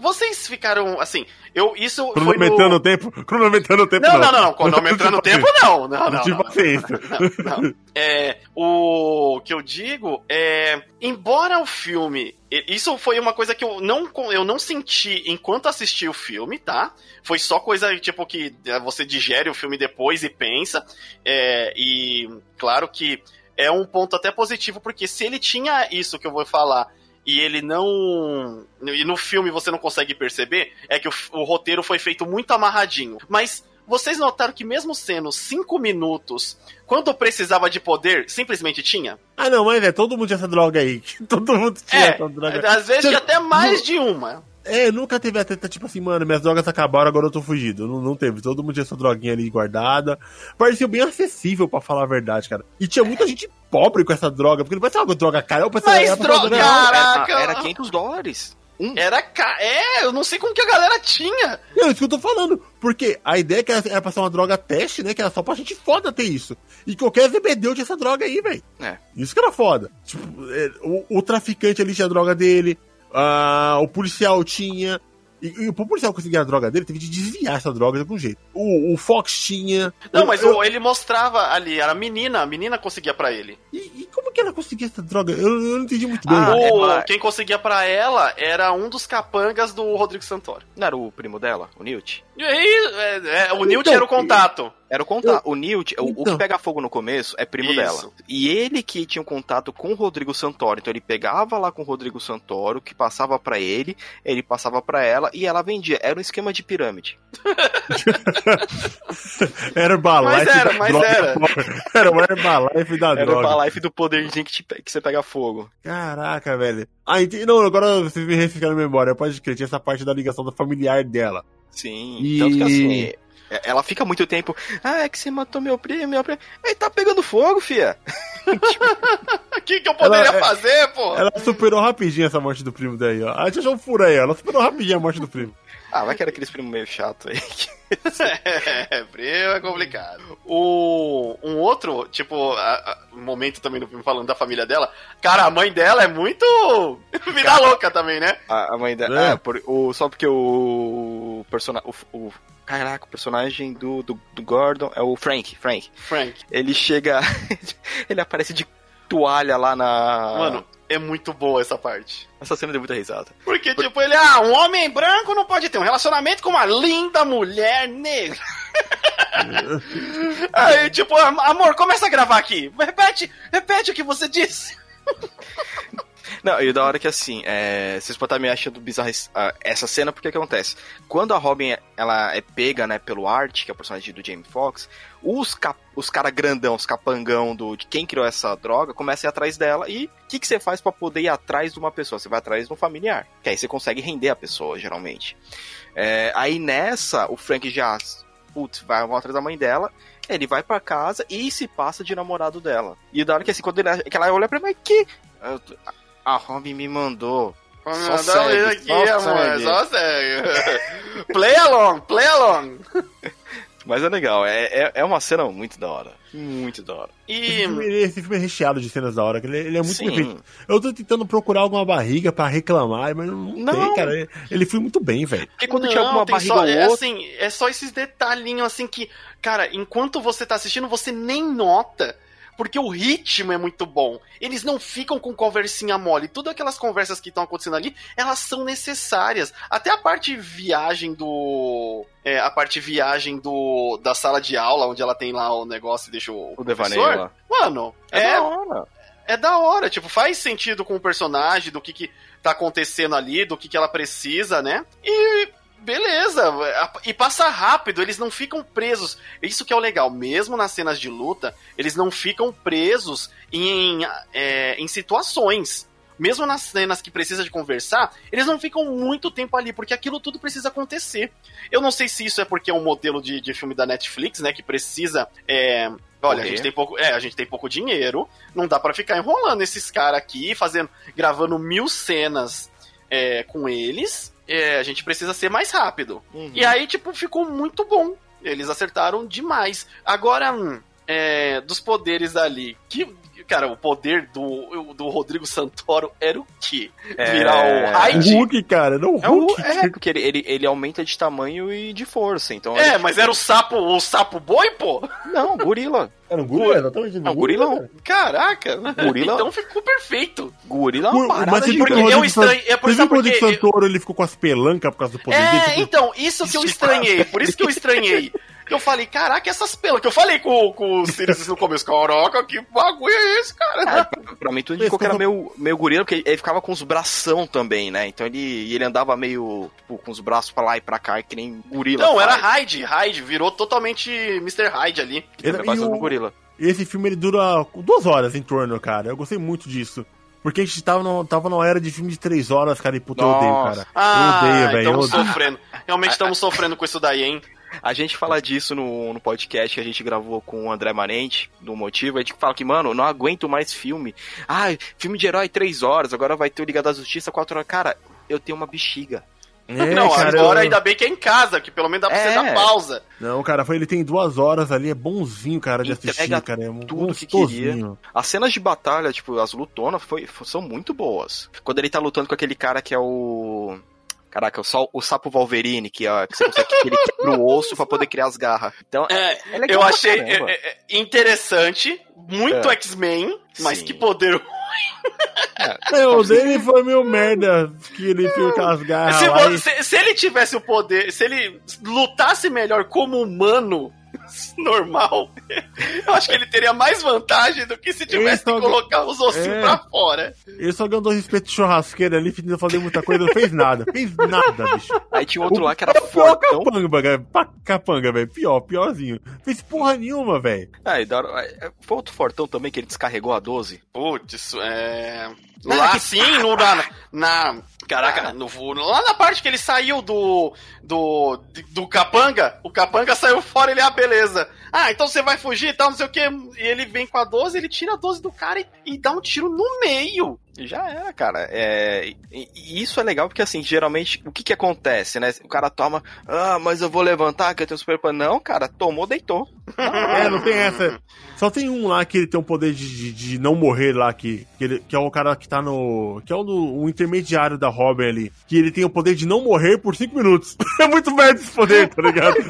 Speaker 1: vocês ficaram assim, eu isso
Speaker 3: Cronometrando
Speaker 1: no...
Speaker 3: o tempo, cronometrando o tempo.
Speaker 1: Não, não, não, cronometrando o tempo não, não, não.
Speaker 3: Não tive
Speaker 1: não. Não, não. É, o que eu digo é, embora o filme, isso foi uma coisa que eu não, eu não senti enquanto assisti o filme, tá? Foi só coisa tipo que é, você digere o filme depois e pensa, é, e claro que é um ponto até positivo porque se ele tinha isso que eu vou falar e ele não. E no filme você não consegue perceber, é que o, o roteiro foi feito muito amarradinho. Mas vocês notaram que, mesmo sendo cinco minutos, quando precisava de poder, simplesmente tinha?
Speaker 3: Ah, não, mas é, todo mundo tinha essa droga aí. Todo mundo tinha
Speaker 1: É,
Speaker 3: essa droga.
Speaker 1: às vezes tinha até mais de uma.
Speaker 3: É, nunca teve a treta, tipo assim, mano, minhas drogas acabaram, agora eu tô fugido. Não, não teve. Todo mundo tinha essa droguinha ali guardada. Parecia bem acessível, pra falar a verdade, cara. E tinha muita gente pobre com essa droga, porque não parece uma droga cara. Eu pensava,
Speaker 1: Mas droga,
Speaker 3: droga-
Speaker 1: Caraca!
Speaker 2: Era, era 500 dólares. Um.
Speaker 1: Era. Ca... É, eu não sei como que a galera tinha.
Speaker 3: Não, isso que eu tô falando. Porque a ideia é que era pra ser uma droga teste, né? Que era só pra gente foda ter isso. E qualquer ZBD tinha essa droga aí, velho.
Speaker 2: É.
Speaker 3: Isso que era foda. Tipo, é, o, o traficante ali tinha a droga dele. Ah, o policial tinha. E, e o policial conseguir a droga dele, teve de desviar essa droga de algum jeito. O, o Fox tinha.
Speaker 1: Não,
Speaker 3: Eu-
Speaker 1: mas
Speaker 3: eu-
Speaker 1: o- ele mostrava ali, era a menina, a menina conseguia pra ele.
Speaker 3: E, e como que ela conseguia essa droga? Eu, eu não entendi muito bem.
Speaker 2: Ah,
Speaker 1: o,
Speaker 2: é pra-
Speaker 1: Quem conseguia pra ela era um dos capangas do Rodrigo Santoro.
Speaker 2: Não era o primo dela, o Newt?
Speaker 1: E aí, é, é, o Newt
Speaker 3: Então,
Speaker 1: era o contato.
Speaker 2: Era o contato. O Newt, o- o,
Speaker 3: Então.
Speaker 2: que pega fogo no começo é primo
Speaker 1: Isso.
Speaker 2: dela. E ele que tinha um contato com o Rodrigo Santoro. Então ele pegava lá com o Rodrigo Santoro, que passava pra ele, ele passava pra ela e ela vendia. Era um esquema de pirâmide.
Speaker 3: Era Herbalife.
Speaker 1: Mas era, mas
Speaker 3: droga.
Speaker 1: era.
Speaker 3: Era o Herbalife da
Speaker 2: Era o
Speaker 3: droga.
Speaker 2: Herbalife do poderzinho que, te que você pega fogo.
Speaker 3: Caraca, velho. Ah, entendi. Não, agora vocês me refrescaram a memória. Pode crer, tinha essa parte da ligação da familiar dela.
Speaker 2: Sim.
Speaker 3: E-
Speaker 2: Tanto que assim. É- Ela fica muito tempo. Ah, é que você matou meu primo, meu primo. Ele tá pegando fogo, fia.
Speaker 1: O que, que eu poderia
Speaker 3: Ela- é-
Speaker 1: fazer, pô?
Speaker 3: Ela superou rapidinho essa morte do primo daí, ó. A gente achou um furo aí, ó. Ela superou rapidinho a morte do primo.
Speaker 2: Ah, vai que era aqueles primos meio chato aí.
Speaker 1: É, primo é complicado. O, um outro, tipo, a- a- momento também no filme falando da família dela. Cara, a mãe dela é muito vida
Speaker 2: Cara.
Speaker 1: louca também, né?
Speaker 2: A, a mãe dela.
Speaker 3: É.
Speaker 2: É, por- o, só porque o personagem. O, o, caraca, o personagem do, do, do Gordon é o Frank. Frank.
Speaker 1: Frank.
Speaker 2: Ele chega. ele aparece de toalha lá na.
Speaker 1: Mano, é muito boa essa parte.
Speaker 2: Essa cena deu muita risada.
Speaker 1: Porque, tipo, ele, ah, um homem branco não pode ter um relacionamento com uma linda mulher negra. Aí, tipo, amor, começa a gravar aqui. Repete, repete o que você disse.
Speaker 2: Não, e da hora que assim, é, vocês podem estar me achando bizarra essa cena, porque que acontece? Quando a Robin ela é pega, né, pelo Art, que é o personagem do Jamie Foxx, os, os cara grandão, os capangão do, de quem criou essa droga, começam a ir atrás dela. E o que, que você faz para poder ir atrás de uma pessoa? Você vai atrás de um familiar, que aí você consegue render a pessoa, geralmente. É, aí nessa, o Frank já, putz, vai atrás da mãe dela, ele vai para casa e se passa de namorado dela. E da hora que assim, quando ele, que ela olha pra mim, que a Robin me mandou.
Speaker 1: Só segue, aqui, só amor, segue. só segue. play along, play along.
Speaker 2: Mas é legal, é, é, é, uma cena muito da hora. Muito da hora.
Speaker 3: E... Esse filme, esse filme é recheado de cenas da hora, ele, ele é muito Sim. perfeito. Eu tô tentando procurar alguma barriga pra reclamar, mas não, não. tem, cara. Ele foi muito bem, velho.
Speaker 2: Porque quando não, tinha alguma barriga
Speaker 1: só,
Speaker 2: ou
Speaker 1: é, assim, é só esses detalhinhos assim que, cara, enquanto você tá assistindo, você nem nota porque o ritmo é muito bom. Eles não ficam com conversinha mole. Todas aquelas conversas que estão acontecendo ali, elas são necessárias. Até a parte viagem do. É, a parte viagem do da sala de aula, onde ela tem lá o negócio e deixa o.
Speaker 2: O devaneio lá.
Speaker 1: Mano, é. É da hora. É da hora, tipo, faz sentido com o personagem, do que, que tá acontecendo ali, do que, que ela precisa, né? E beleza. E passa rápido, eles não ficam presos. Isso que é o legal, mesmo nas cenas de luta, eles não ficam presos em, é, em situações. Mesmo nas cenas que precisa de conversar, eles não ficam muito tempo ali, porque aquilo tudo precisa acontecer. Eu não sei se isso é porque é um modelo de, de filme da Netflix, né, que precisa é, Olha, a gente tem pouco, é, a gente tem pouco dinheiro, não dá para ficar enrolando esses caras aqui, fazendo, gravando mil cenas é, com eles é, a gente precisa ser mais rápido. Uhum. E aí, tipo, ficou muito bom. Eles acertaram demais. Agora, hum, é, dos poderes ali, que cara, o poder do, do Rodrigo Santoro era o quê?
Speaker 2: É... Virar o Hyde?
Speaker 3: O Hulk, cara, não o Hulk.
Speaker 2: É, o, é, porque ele, ele, ele, aumenta de tamanho e de força, então...
Speaker 1: É, mas era o sapo, o sapo boi, pô?
Speaker 2: Não, gorila.
Speaker 3: Era um gorila, exatamente.
Speaker 2: Não, gorila não.
Speaker 1: Caraca.
Speaker 2: Gorila.
Speaker 1: Então ficou perfeito.
Speaker 2: Gorila é uma parada
Speaker 3: Mas
Speaker 2: de...
Speaker 3: Porque eu estranhei... É por isso porque... o Santoro, ele ficou com as pelancas por causa do poder
Speaker 1: é,
Speaker 3: dele.
Speaker 1: É, então, isso que eu estranhei. Por isso que eu estranhei. Que eu falei, caraca, essas pelas. Que eu falei com, com o Sirius no começo, caraca, que bagulho é esse, cara? É,
Speaker 2: pra, pra, mim tudo indicou que era meio, meio gorila, porque ele ficava com os bração também, né? Então ele, ele andava meio, tipo, com os braços pra lá e pra cá, que nem gorila.
Speaker 1: Não, faz. era Hyde, Hyde, virou totalmente Mr. Hyde ali.
Speaker 2: Ele é o... gorila.
Speaker 3: Esse filme ele dura duas horas em torno, cara. Eu gostei muito disso. Porque a gente tava, no, tava numa era de filme de três horas, cara, e puta, eu odeio, cara.
Speaker 1: Ah, eu odeio, velho. Estamos sofrendo. Realmente estamos sofrendo com isso daí, hein?
Speaker 2: A gente fala disso no, no podcast que a gente gravou com o André Manente, do Motivo. A gente fala que, mano, não aguento mais filme. Ah, filme de herói três horas, agora vai ter o Liga da Justiça quatro horas. Cara, eu tenho uma bexiga.
Speaker 1: É, não, cara, agora eu... ainda bem que é em casa, que pelo menos dá pra é. você dar pausa.
Speaker 3: Não, cara, foi, ele tem duas horas ali, é bonzinho, cara, de assistir, cara. É
Speaker 2: tudo que queria. As cenas de batalha, tipo, as lutonas, foi, são muito boas. Quando ele tá lutando com aquele cara que é o. Caraca, só o sapo Wolverine, que, ó, que você consegue que ele quebra o osso pra poder criar as garras. Então,
Speaker 1: é, é eu achei é, é, interessante, muito é. X-Men, mas Sim. que poder
Speaker 3: é, o dele foi meio merda que ele fica as garras.
Speaker 1: Se, se, se, ele tivesse o poder, se ele lutasse melhor como humano, normal, eu acho que ele teria mais vantagem do que se tivesse que colocar os ossinhos é, pra fora.
Speaker 3: Ele só ganhou respeito de churrasqueira ali, não fazer muita coisa, não fez nada. Fez nada, bicho.
Speaker 2: Aí tinha outro o lá que era fortão.
Speaker 3: Capanga, capanga, velho. Pior, piorzinho. Fez porra nenhuma, velho.
Speaker 2: Ah, e foi outro fortão também que ele descarregou a 12.
Speaker 1: Putz, é. Lá sim, no, na, na. Caraca, no, lá na parte que ele saiu do. do. do capanga, o capanga saiu fora ele, ah, beleza. Ah, então você vai fugir e tal, não sei o que. E ele vem com a 12, ele tira a 12 do cara e, e dá um tiro no meio.
Speaker 2: Já era, cara. É, e, e isso é legal porque, assim, geralmente, o que que acontece, né? O cara toma, ah, mas eu vou levantar que eu tenho super Não, cara, tomou, deitou.
Speaker 3: É, não tem essa. Só tem um lá que ele tem um poder de, de, de não morrer lá, que, que, ele, que é o cara que tá no. que é o, o intermediário da Robin ali. Que ele tem o poder de não morrer por 5 minutos. É muito merda esse poder, tá ligado?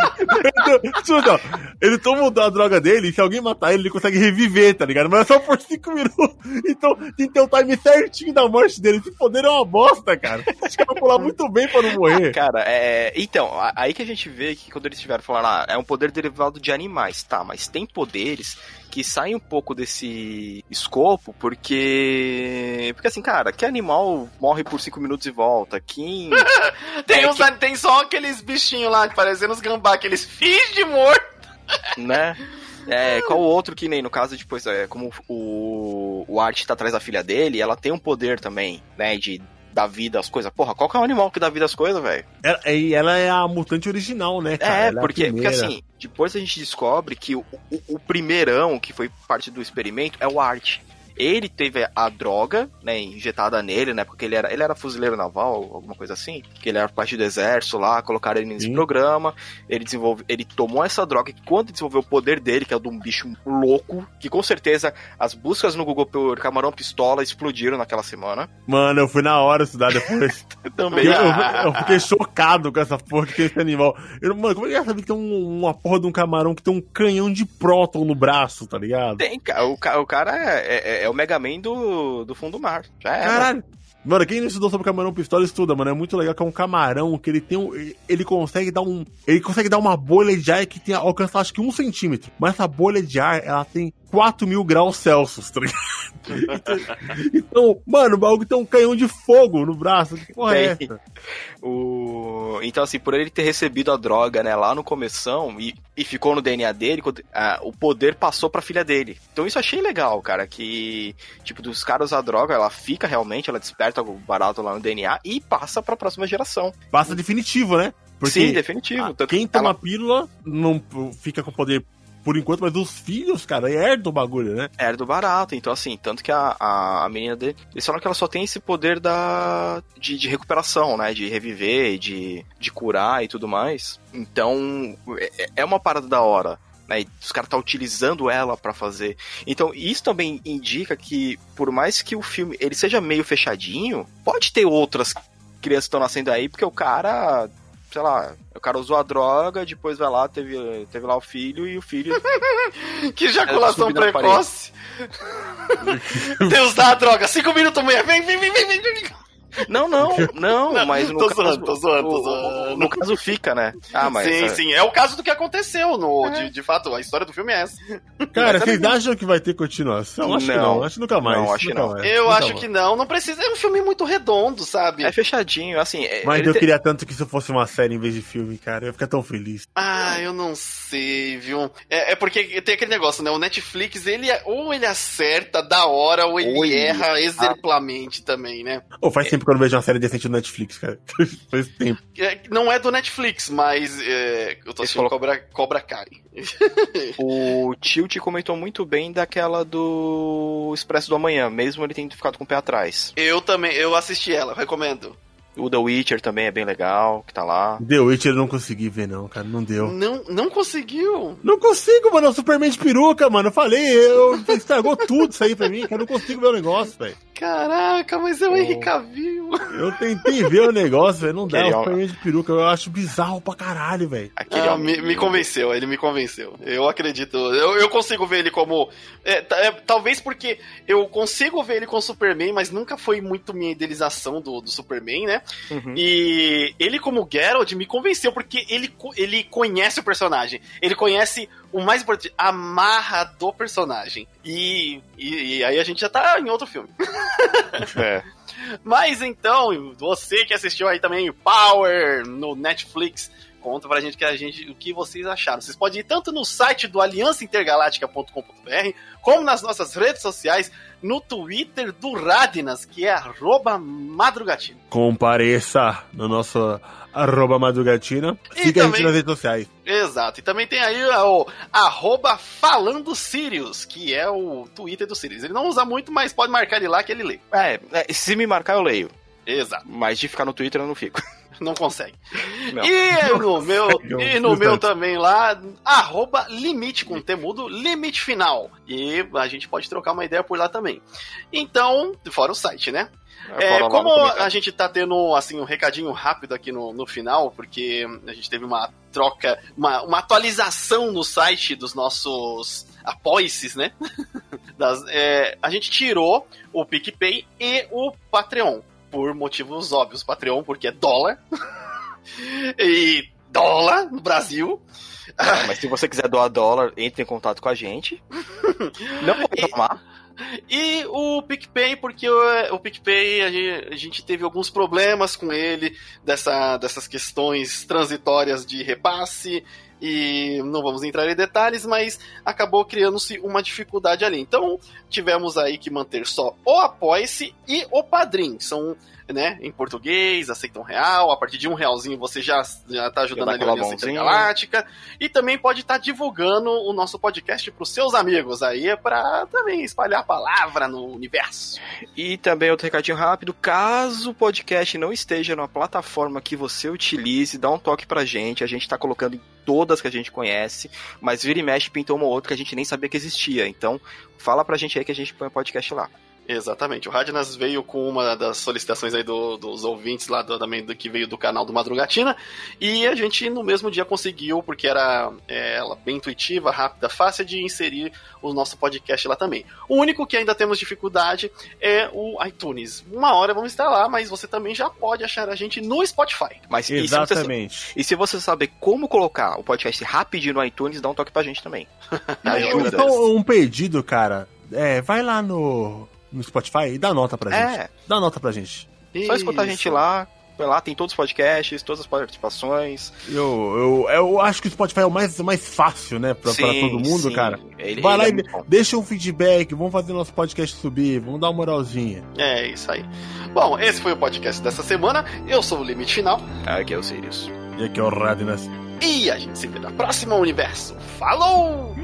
Speaker 3: Então, ele toma a droga dele e se alguém matar ele, ele consegue reviver, tá ligado? Mas é só por 5 minutos. Então tem que ter o time certinho da morte dele. Esse poder é uma bosta, cara. Acho que vai pular muito bem pra não morrer.
Speaker 2: Cara, é. Então, aí que a gente vê que quando eles estiveram falando, ah, é um poder derivado de animais, tá, mas tem poderes que saem um pouco desse escopo, porque. Porque assim, cara, que animal morre por 5 minutos e volta? Quem.
Speaker 1: tem, é, uns, que... tem só aqueles bichinhos lá, parecendo os gambá, aqueles fins de morto.
Speaker 2: Né? É, qual outro que nem no caso, depois, é, como o, o Art tá atrás da filha dele, ela tem um poder também, né, de dar vida às coisas. Porra, qual que é o animal que dá vida às coisas, velho?
Speaker 3: E ela é a mutante original, né,
Speaker 2: cara? É, porque, é porque assim, depois a gente descobre que o, o, o primeirão, que foi parte do experimento, é o Art. Ele teve a droga, né, injetada nele, né, porque ele era, ele era fuzileiro naval, alguma coisa assim, que ele era parte do exército lá, colocaram ele nesse Sim. programa, ele desenvolve, ele tomou essa droga que quando desenvolveu o poder dele, que é o de um bicho louco, que com certeza as buscas no Google por camarão pistola explodiram naquela semana.
Speaker 3: Mano, eu fui na hora estudar depois. Também. Eu, eu, eu, fiquei chocado com essa porra que tem esse animal. Eu, mano, como é que é saber que tem um, uma porra de um camarão que tem um canhão de próton no braço, tá ligado?
Speaker 2: Tem, o, o cara é, é, é é o Mega Man do, do fundo do mar. Já
Speaker 3: é. Caralho. Mano, quem não estudou sobre camarão pistola estuda, mano. É muito legal que é um camarão que ele tem um. Ele consegue dar um. Ele consegue dar uma bolha de ar que tem, alcança acho que um centímetro. Mas essa bolha de ar, ela tem 4 mil graus Celsius, tá ligado? então, mano, o bagulho tem um canhão de fogo no braço. Que porra é essa?
Speaker 2: O... Então, assim, por ele ter recebido a droga, né, lá no começão e, e ficou no DNA dele, o poder passou pra filha dele. Então isso achei legal, cara, que, tipo, dos caras a droga, ela fica realmente, ela desperta o barato lá no DNA e passa pra próxima geração.
Speaker 3: Passa definitivo, né?
Speaker 2: Porque Sim, definitivo.
Speaker 3: A, quem toma ela... pílula não fica com poder por enquanto, mas os filhos, cara, herdam o bagulho, né?
Speaker 2: Herda o barato. Então, assim, tanto que a, a, a, menina dele. Eles falam que ela só tem esse poder da, de, de recuperação, né? De reviver, de, de curar e tudo mais. Então, é, é uma parada da hora. Né, os caras tá utilizando ela para fazer. Então, isso também indica que, por mais que o filme ele seja meio fechadinho, pode ter outras crianças que estão nascendo aí, porque o cara sei lá, o cara usou a droga, depois vai lá, teve, teve lá o filho e o filho.
Speaker 1: que ejaculação precoce! Deus dá a droga, cinco minutos, mulher, vem, vem, vem, vem, vem.
Speaker 2: Não, não, não, não mas no
Speaker 1: tô
Speaker 2: caso,
Speaker 1: zoando, tô zoando, tô zoando.
Speaker 2: No caso fica, né?
Speaker 1: Ah, mas sim, é... sim, é o caso do que aconteceu no, é. de, de fato, a história do filme é essa.
Speaker 3: Cara, vocês acham que vai ter continuação? Acho não, que não, acho nunca mais.
Speaker 2: Não, acho
Speaker 3: que
Speaker 2: não.
Speaker 1: Mais. Eu nunca acho mais. que não, não precisa, é um filme muito redondo, sabe?
Speaker 2: É fechadinho, assim. É,
Speaker 3: mas eu te... queria tanto que isso fosse uma série em vez de filme, cara, eu ia ficar tão feliz.
Speaker 1: Ah, eu não sei, viu? É, é porque tem aquele negócio, né? O Netflix, ele é, ou ele acerta da hora, ou ele Oi, erra exemplarmente ah. também, né?
Speaker 3: Ou faz tempo que eu não vejo uma série decente do Netflix, cara. Faz tempo.
Speaker 1: É, não é do Netflix, mas é, eu tô assistindo Cobra, Cobra Kai.
Speaker 2: o Tilt comentou muito bem daquela do Expresso do Amanhã, mesmo ele tendo ficado com o pé atrás.
Speaker 1: Eu também, eu assisti ela, recomendo.
Speaker 2: O The Witcher também é bem legal, que tá lá.
Speaker 3: The Witcher eu não consegui ver, não, cara. Não deu.
Speaker 1: Não, não conseguiu?
Speaker 3: Não consigo, mano. É o Superman de peruca, mano. Eu falei, eu, estragou tudo isso aí pra mim, cara. Eu não consigo ver o negócio, velho.
Speaker 1: Caraca, mas é o oh. Henry Cavill.
Speaker 3: Eu tentei ver o negócio, velho. Não dá. O Superman de peruca eu acho bizarro pra caralho, velho.
Speaker 1: Ah, me, me, convenceu, ele me convenceu. Eu acredito. Eu, eu consigo ver ele como. É, é, talvez porque eu consigo ver ele com o Superman, mas nunca foi muito minha idealização do, do Superman, né? Uhum. E ele, como Geralt, me convenceu, porque ele, ele conhece o personagem. Ele conhece o mais importante, a marra do personagem. E, e, e aí a gente já tá em outro filme. é. Mas então, você que assistiu aí também Power no Netflix, conta pra gente que a gente o que vocês acharam. Vocês podem ir tanto no site do aliançaintergaláctica.com.br, como nas nossas redes sociais, no Twitter do Radinas, que é arroba madrugatina.
Speaker 3: Compareça no nosso arroba madrugatina. Siga a
Speaker 1: também-
Speaker 3: gente nas redes sociais.
Speaker 1: Exato. E também tem aí o arroba falando Sirius, que é o Twitter do Sirius. Ele não usa muito, mas pode marcar ele lá que ele lê.
Speaker 2: É, é, se me marcar eu leio.
Speaker 1: Exato.
Speaker 2: Mas de ficar no Twitter eu não fico.
Speaker 1: Não consegue.
Speaker 2: Não.
Speaker 1: E no meu,
Speaker 3: consegue,
Speaker 1: e no
Speaker 3: não
Speaker 1: meu também lá, arroba limite com temudo, limite final. E a gente pode trocar uma ideia por lá também. Então, fora o site, né? É,
Speaker 2: no
Speaker 1: como a gente tá tendo assim um recadinho rápido aqui no, no final, porque a gente teve uma troca, uma, uma atualização no site dos nossos apoices, né? Das- é, a gente tirou o PicPay e o Patreon, por motivos óbvios. Patreon, porque é dólar. e dólar no Brasil.
Speaker 2: É, mas se você quiser doar dólar, entre em contato com a gente. Não vou reclamar.
Speaker 1: E o PicPay, porque o, o PicPay a gente, a gente teve alguns problemas com ele, dessa, dessas questões transitórias de repasse, e não vamos entrar em detalhes, mas acabou criando-se uma dificuldade ali. Então tivemos aí que manter só o Apoia-se e o Padrim. São, né, em português, aceitam real, a partir de um realzinho você já, já tá ajudando
Speaker 2: dá
Speaker 1: ali a Aliança. Intergaláctica. E também pode estar divulgando o nosso podcast pros seus amigos aí, é pra também espalhar a palavra no universo.
Speaker 2: E também outro recadinho rápido, caso o podcast não esteja na plataforma que você utilize, dá um toque pra gente, a gente tá colocando em todas que a gente conhece, mas vira e mexe pintou uma outra que a gente nem sabia que existia, então fala pra gente aí que a gente põe o podcast lá.
Speaker 1: Exatamente. O Radnas veio com uma das solicitações aí do- dos ouvintes lá do, também do que veio do canal do Madrugatina. E a gente no mesmo dia conseguiu, porque era é, ela bem intuitiva, rápida, fácil de inserir o nosso podcast lá também. O único que ainda temos dificuldade é o iTunes. Uma hora vamos estar lá, mas você também já pode achar a gente no Spotify.
Speaker 2: Mas e se, você,
Speaker 3: Exatamente.
Speaker 2: e se você saber como colocar o podcast rapidinho no iTunes, dá um toque pra gente também. Ajuda.
Speaker 3: Então, um pedido, cara. É, vai lá no, no Spotify e dá nota pra gente.
Speaker 2: É,
Speaker 3: Dá nota pra gente.
Speaker 2: só escutar a gente lá, vai lá, tem todos os podcasts, todas as participações.
Speaker 3: Eu, eu, eu acho que o Spotify é o mais, mais fácil, né? Pra, pra
Speaker 2: Sim,
Speaker 3: todo mundo,
Speaker 2: sim.
Speaker 3: cara.
Speaker 2: Ele,
Speaker 3: Vai
Speaker 2: ele
Speaker 3: lá
Speaker 2: é
Speaker 3: e deixa um feedback, vamos fazer nosso podcast subir, vamos dar uma moralzinha.
Speaker 1: É isso aí. Bom, esse foi o podcast dessa semana. Eu sou o Limite Final.
Speaker 2: Aqui é o Sirius.
Speaker 3: E aqui é o Radnas.
Speaker 1: E a gente se vê na próxima universo. Falou!